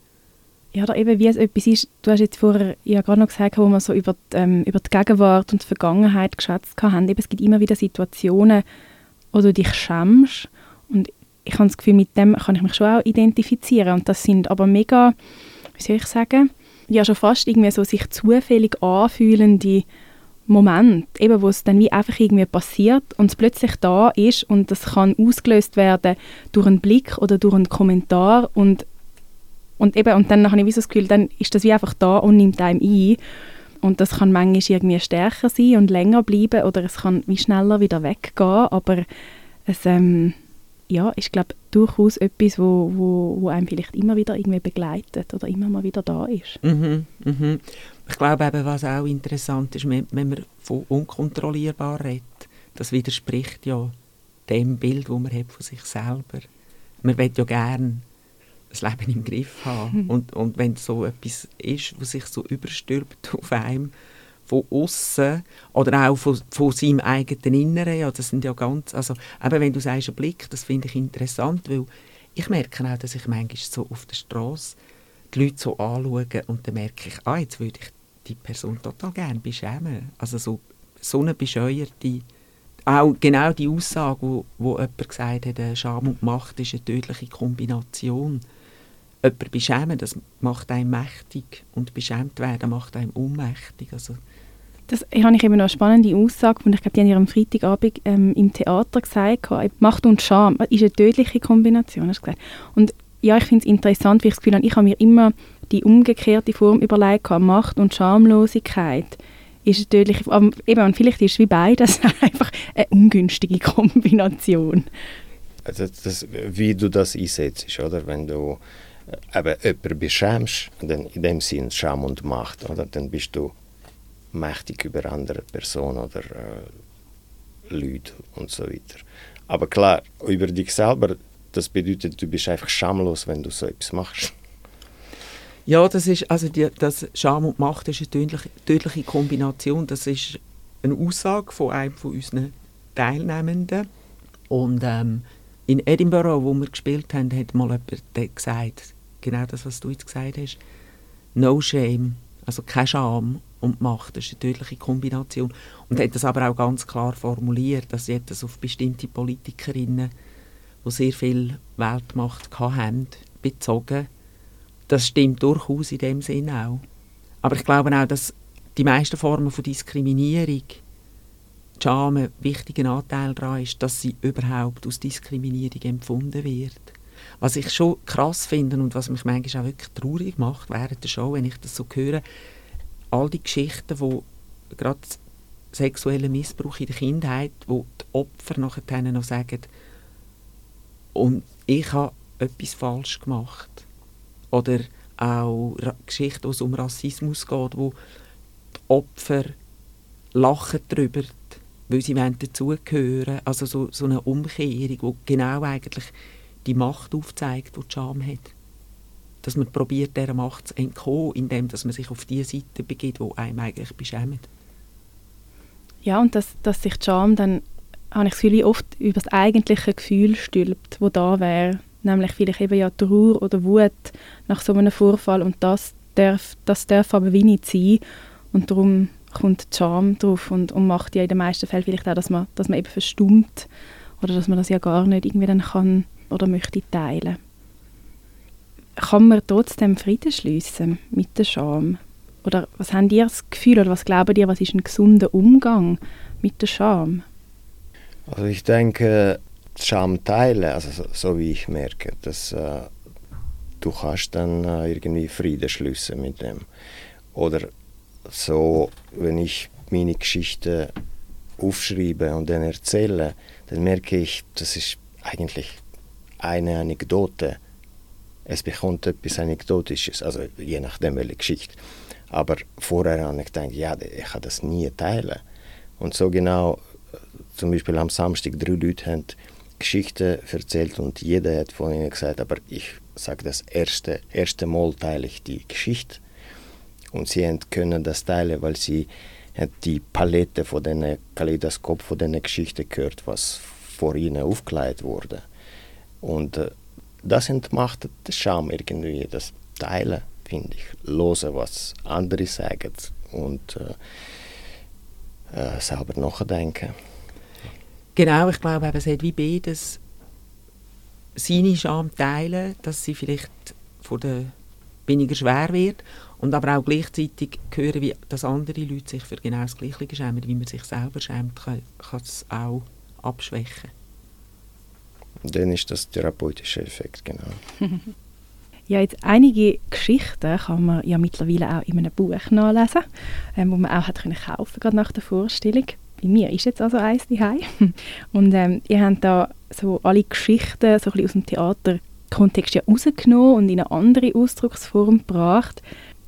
Ja, oder eben wie es etwas ist, du hast jetzt vorher ja gerade noch gesagt, wo wir so über die, ähm, über die Gegenwart und die Vergangenheit geschätzt haben. Eben, es gibt immer wieder Situationen, wo du dich schämst. Und ich habe das Gefühl, mit dem kann ich mich schon auch identifizieren. Und das sind aber mega, wie soll ich sagen, ja schon fast irgendwie so sich zufällig anfühlende Momente, eben wo es dann wie einfach irgendwie passiert und es plötzlich da ist und das kann ausgelöst werden durch einen Blick oder durch einen Kommentar. Und und eben und dann habe ich wie so das Gefühl, dann ist das wie einfach da und nimmt einem ein und das kann manchmal irgendwie stärker sein und länger bleiben oder es kann wie schneller wieder weggehen, aber es ähm, ja, ist glaube durchaus etwas, wo, wo, wo einem vielleicht immer wieder irgendwie begleitet oder immer mal wieder da ist. Mhm, mhm. Ich glaube eben, was auch interessant ist, wenn, wenn man von unkontrollierbar redet, das widerspricht ja dem Bild, das man hat von sich selber. Man will ja gerne das Leben im Griff haben. Mhm. Und, und wenn so etwas ist, was sich so überstülpt auf einem, von außen oder auch von, von seinem eigenen Inneren. Ja, das sind ja ganz, also, aber wenn du sagst, ein Blick, das finde ich interessant, weil ich merke auch, dass ich manchmal so auf der Straße die Leute so anschaue und dann merke ich, ah, jetzt würde ich die Person total gerne beschämen. Also so, so eine bescheuerte, auch genau die Aussage, wo, wo jemand gesagt hat, Scham und Macht ist eine tödliche Kombination. Jemand beschämen, das macht einen mächtig und beschämt werden macht einen ohnmächtig. Also das habe ich eben noch eine spannende Aussage und ich glaube, die haben am Freitagabend ähm, im Theater gesagt, Macht und Scham ist eine tödliche Kombination, hast du gesagt. Und ja, ich finde es interessant, wie ich das Gefühl habe, ich habe mir immer die umgekehrte Form überlegt, Macht und Schamlosigkeit ist eine tödliche, aber eben, vielleicht ist es wie beides einfach eine ungünstige Kombination. Also das, wie du das einsetzt, oder? Wenn du äh, eben jemanden beschämst, dann in dem Sinn Scham und Macht, oder? Dann bist du mächtig über andere Personen oder äh, Leute und so weiter. Aber klar, über dich selber, das bedeutet, du bist einfach schamlos, wenn du so etwas machst. Ja, das ist, also die, das Scham und Macht ist eine tödliche, tödliche Kombination. Das ist eine Aussage von einem von unseren Teilnehmenden. Und ähm, in Edinburgh, wo wir gespielt haben, hat mal jemand gesagt, genau das, was du jetzt gesagt hast, no shame, also keine Scham und Macht. Das ist eine tödliche Kombination. Und hat das aber auch ganz klar formuliert, dass sie das auf bestimmte Politikerinnen, die sehr viel Weltmacht hatten, bezogen. Das stimmt durchaus in dem Sinn auch. Aber ich glaube auch, dass die meisten Formen von Diskriminierung Scham ein wichtiger Anteil daran ist, dass sie überhaupt aus Diskriminierung empfunden wird. Was ich schon krass finde und was mich manchmal auch wirklich traurig macht während der Show, wenn ich das so höre, all die Geschichten, wo gerade sexueller Missbrauch in der Kindheit, wo die Opfer nachher noch sagen, und ich habe etwas falsch gemacht. Oder auch Geschichten, wo es um Rassismus geht, wo die Opfer lachen darüber, weil sie dazugehören. Also so, so eine Umkehrung, wo genau eigentlich die Macht aufzeigt, die die Scham hat. Dass man probiert, dieser Macht zu entkommen, indem dass man sich auf die Seite begibt, wo einem eigentlich beschämt. Ja, und dass, dass sich die Scham dann, habe ich das oft über das eigentliche Gefühl stülpt, wo da wäre, nämlich vielleicht eben ja Trauer oder Wut nach so einem Vorfall. Und das darf, das darf aber wie nicht sein. Und darum kommt die Scham drauf und, und macht ja in den meisten Fällen vielleicht auch, dass man, dass man eben verstummt oder dass man das ja gar nicht irgendwie dann kann oder möchte teilen kann man trotzdem Frieden schließen mit der Scham? Oder was haben ihr das Gefühl oder was glauben ihr, was ist ein gesunder Umgang mit der Scham? Also ich denke, Scham teilen, also so, so wie ich merke, dass äh, du kannst dann äh, irgendwie Frieden schließen mit dem. Oder so, wenn ich meine Geschichte aufschreibe und dann erzähle, dann merke ich, das ist eigentlich eine Anekdote es bekommt etwas Anekdotisches, also je nachdem welche Geschichte. Aber vorher habe ich gedacht, ja, ich kann das nie teilen. Und so genau, zum Beispiel am Samstag drei Leute haben Geschichte erzählt und jeder hat von ihnen gesagt, aber ich sage das erste, erste Mal teile ich die Geschichte und sie können das teilen, weil sie die Palette von den Kaleidoskop von den Geschichte gehört, was vor ihnen aufgekleidet wurde. Und äh, das entmacht den Charme irgendwie, das Teilen, finde ich. Hören, was andere sagen und äh, äh, selber nachdenken. Genau, ich glaube, es hat wie beides seine Scham teilen, dass sie vielleicht von der weniger schwer wird und aber auch gleichzeitig hören, wie dass andere Leute sich für genau das Gleiche schämen, wie man sich selber schämt, kann, kann es auch abschwächen. Dann ist das therapeutische Effekt, genau. Ja, jetzt einige Geschichten kann man ja mittlerweile auch in einem Buch nachlesen, ähm, wo man auch hat können kaufen gerade nach der Vorstellung. Bei mir ist jetzt also eins daheim. Und ähm, ihr habt da so alle Geschichten so ein aus dem Theaterkontext ja rausgenommen und in eine andere Ausdrucksform gebracht.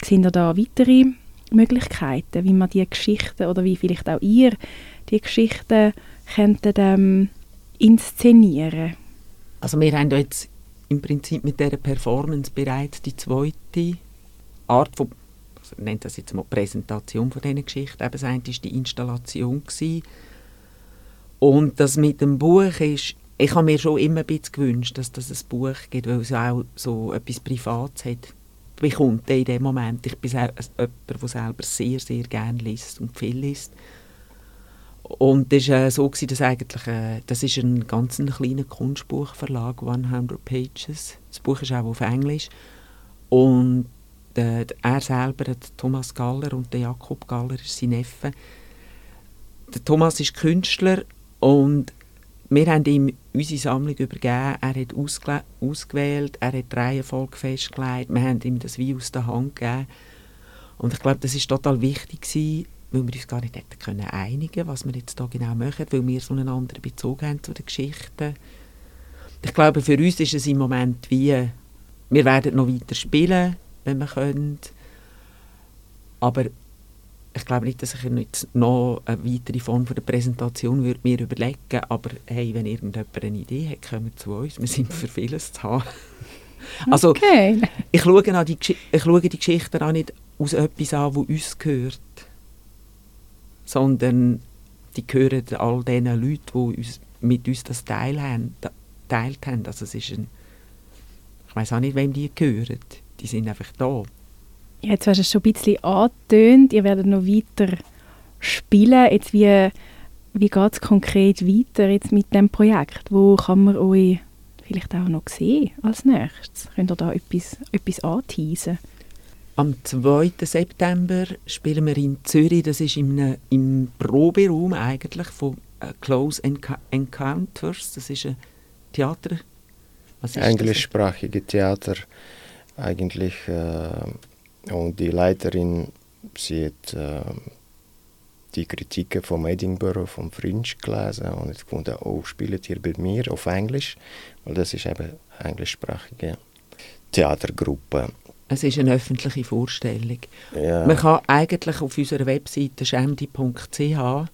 Sind da weitere Möglichkeiten, wie man die Geschichten oder wie vielleicht auch ihr die Geschichten könntet, ähm, inszenieren? Also wir haben jetzt im Prinzip mit dieser Performance bereits die zweite Art von also nennt das jetzt mal Präsentation von diesen Geschichten. Eben das eine war die Installation. Gewesen. Und das mit dem Buch ist, ich habe mir schon immer ein bisschen gewünscht, dass das ein Buch gibt, weil es auch so etwas Privates hat, bekommt in dem Moment. Ich bin jemand, der selber sehr, sehr gerne liest und viel liest. Und das war äh, so, gewesen, dass eigentlich, äh, das ist ein ganz ein kleiner Kunstbuchverlag, 100 Pages. Das Buch ist auch auf Englisch. Und äh, er selber, Thomas Galler und der Jakob Galler, ist sein Neffe. Der Thomas ist Künstler und wir haben ihm unsere Sammlung übergeben. Er hat ausgewählt, er hat die Reihenfolge festgelegt. Wir haben ihm das wie aus der Hand gegeben. Und ich glaube, das ist total wichtig gewesen, weil wir uns gar nicht hätten können einigen was wir jetzt da genau machen, weil wir so einen anderen Bezug haben zu den Geschichten. Ich glaube, für uns ist es im Moment wie, wir werden noch weiter spielen, wenn wir können. Aber ich glaube nicht, dass ich jetzt noch eine weitere Form von der Präsentation würde mir überlegen aber hey, wenn irgendjemand eine Idee hat, kommt zu uns. Wir sind für vieles zu haben. Also, okay. ich, schaue die, ich schaue die Geschichten auch nicht aus etwas an, das uns gehört, sondern die gehören all den Leuten, die uns, mit uns das Teil haben, teilt haben. Also es ist ein, ich weiß auch nicht, wem die gehören die sind einfach da. Ja, jetzt hast du es schon ein bisschen angetönt, ihr werdet noch weiter spielen. Jetzt wie, wie geht es konkret weiter jetzt mit dem Projekt? Wo kann man euch vielleicht auch noch sehen als nächstes? Könnt ihr da etwas, etwas anteasen? Am 2. September spielen wir in Zürich, das ist im, im Proberaum eigentlich von äh, Close Encounters, das ist ein Theater. Englischsprachige Theater eigentlich. Äh, und die Leiterin, sie hat äh, die Kritiken vom Edinburgh, vom Fringe gelesen und hat gefunden, oh, spielt ihr bei mir auf Englisch? Weil das ist eben englischsprachige Theatergruppe. Es ist eine öffentliche Vorstellung. Ja. Man kann eigentlich auf unserer Webseite schemdi.ch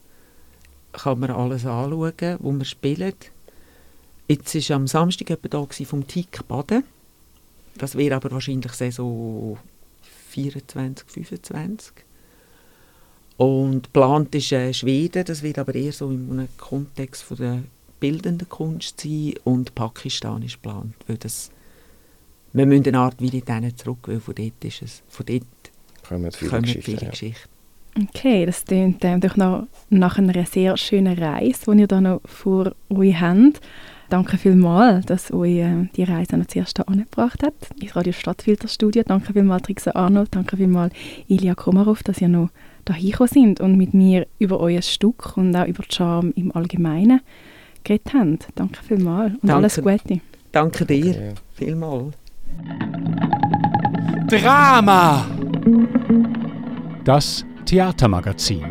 kann man alles anschauen, wo wir spielen. Jetzt war am Samstag jemand da vom TIC Baden. Das wäre aber wahrscheinlich Saison 24, 25. Und geplant ist äh, Schweden, das wird aber eher so in einem Kontext von der bildenden Kunst sein und Pakistan ist geplant, weil das wir müssen eine Art wieder denen zurück, weil von dort ist es, von dort kommen viele, kommen Geschichten, viele ja. Geschichten. Okay, das klingt ähm, doch noch nach einer sehr schönen Reise, die ihr da noch vor euch habt. Danke vielmals, dass euch äh, die Reise noch zuerst angebracht hat, ins Radio Stadtfilterstudio. Danke vielmals, Trixa Arnold. Danke vielmals, Ilja Komarov, dass ihr noch hierher sind und mit mir über euer Stück und auch über den Charme im Allgemeinen geredet habt. Danke vielmals und Danke. alles Gute. Danke dir Danke. vielmals. Drama! Das Theatermagazin.